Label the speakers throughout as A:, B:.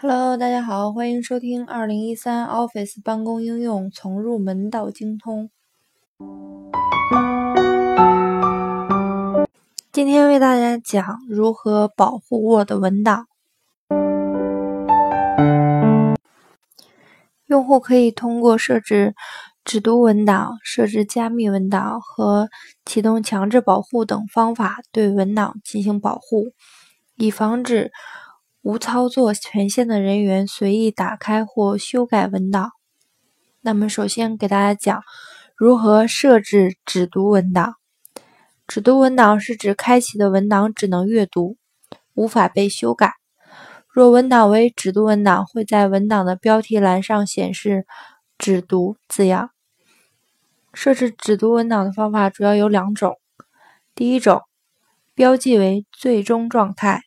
A: Hello，大家好，欢迎收听二零一三 Office 办公应用从入门到精通。今天为大家讲如何保护 Word 文档。用户可以通过设置只读文档、设置加密文档和启动强制保护等方法对文档进行保护，以防止。无操作权限的人员随意打开或修改文档。那么，首先给大家讲如何设置只读文档。只读文档是指开启的文档只能阅读，无法被修改。若文档为只读文档，会在文档的标题栏上显示“只读”字样。设置只读文档的方法主要有两种。第一种，标记为最终状态。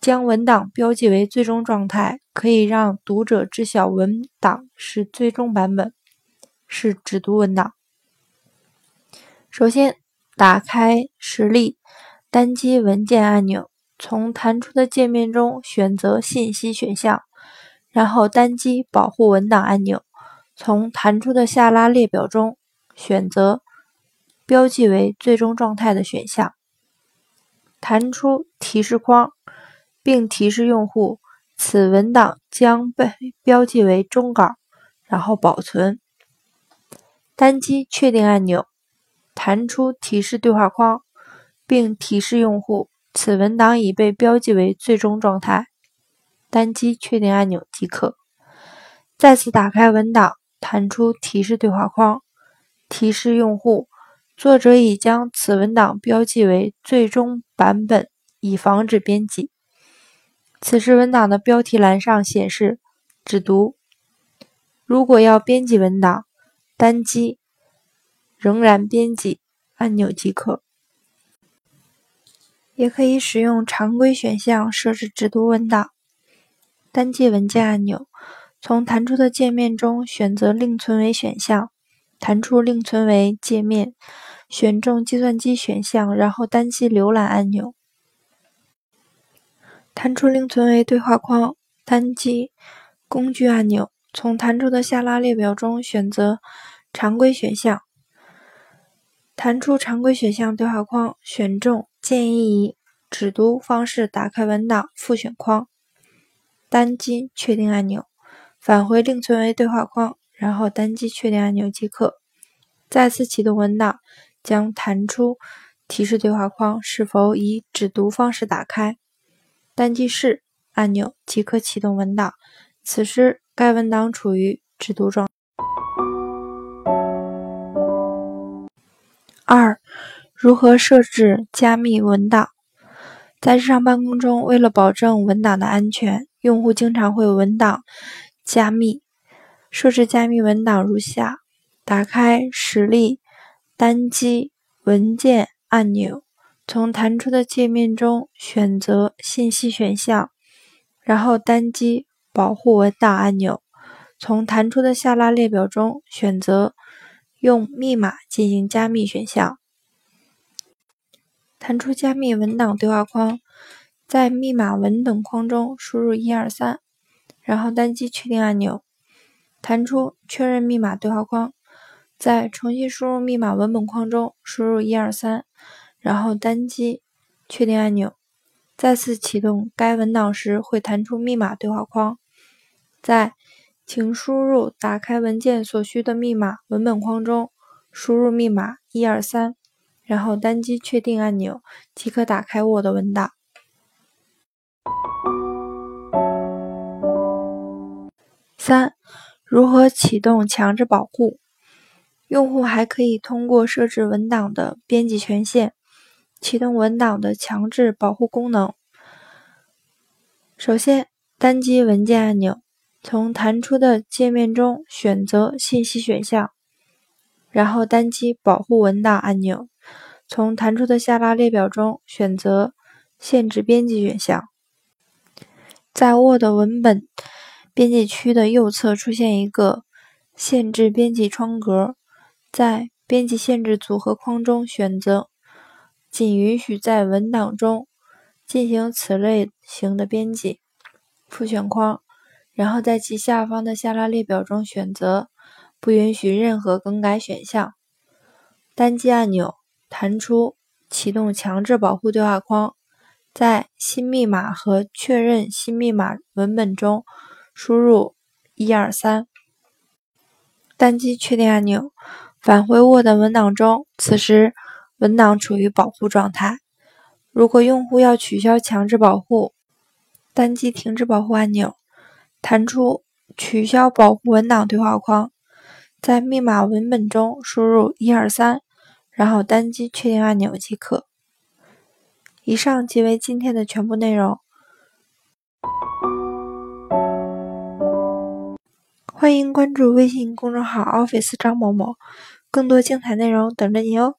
A: 将文档标记为最终状态，可以让读者知晓文档是最终版本，是只读文档。首先，打开实例，单击文件按钮，从弹出的界面中选择信息选项，然后单击保护文档按钮，从弹出的下拉列表中选择标记为最终状态的选项，弹出提示框。并提示用户，此文档将被标记为终稿，然后保存。单击确定按钮，弹出提示对话框，并提示用户，此文档已被标记为最终状态。单击确定按钮即可。再次打开文档，弹出提示对话框，提示用户，作者已将此文档标记为最终版本，以防止编辑。此时文档的标题栏上显示“只读”。如果要编辑文档，单击“仍然编辑”按钮即可。也可以使用常规选项设置只读文档。单击文件按钮，从弹出的界面中选择另存为选项，弹出另存为界面，选中计算机选项，然后单击浏览按钮。弹出另存为对话框，单击工具按钮，从弹出的下拉列表中选择常规选项，弹出常规选项对话框，选中建议以只读方式打开文档复选框，单击确定按钮，返回另存为对话框，然后单击确定按钮即可。再次启动文档，将弹出提示对话框是否以只读方式打开。单击是按钮即可启动文档，此时该文档处于只读状。二、如何设置加密文档？在日常办公中，为了保证文档的安全，用户经常会文档加密。设置加密文档如下：打开实例，单击文件按钮。从弹出的界面中选择信息选项，然后单击保护文档按钮。从弹出的下拉列表中选择用密码进行加密选项。弹出加密文档对话框，在密码文本框中输入一二三，然后单击确定按钮。弹出确认密码对话框，在重新输入密码文本框中输入一二三。然后单击确定按钮，再次启动该文档时会弹出密码对话框，在请输入打开文件所需的密码文本框中输入密码一二三，然后单击确定按钮即可打开 Word 文档。三、如何启动强制保护？用户还可以通过设置文档的编辑权限。启动文档的强制保护功能。首先，单击文件按钮，从弹出的界面中选择信息选项，然后单击保护文档按钮，从弹出的下拉列表中选择限制编辑选项。在 Word 文本编辑区的右侧出现一个限制编辑窗格，在编辑限制组合框中选择。仅允许在文档中进行此类型的编辑。复选框，然后在其下方的下拉列表中选择不允许任何更改选项。单击按钮弹出启动强制保护对话框，在新密码和确认新密码文本中输入一二三。单击确定按钮，返回 Word 文档中。此时文档处于保护状态。如果用户要取消强制保护，单击停止保护按钮，弹出取消保护文档对话框，在密码文本中输入一二三，然后单击确定按钮即可。以上即为今天的全部内容。欢迎关注微信公众号 Office 张某某，更多精彩内容等着你哦。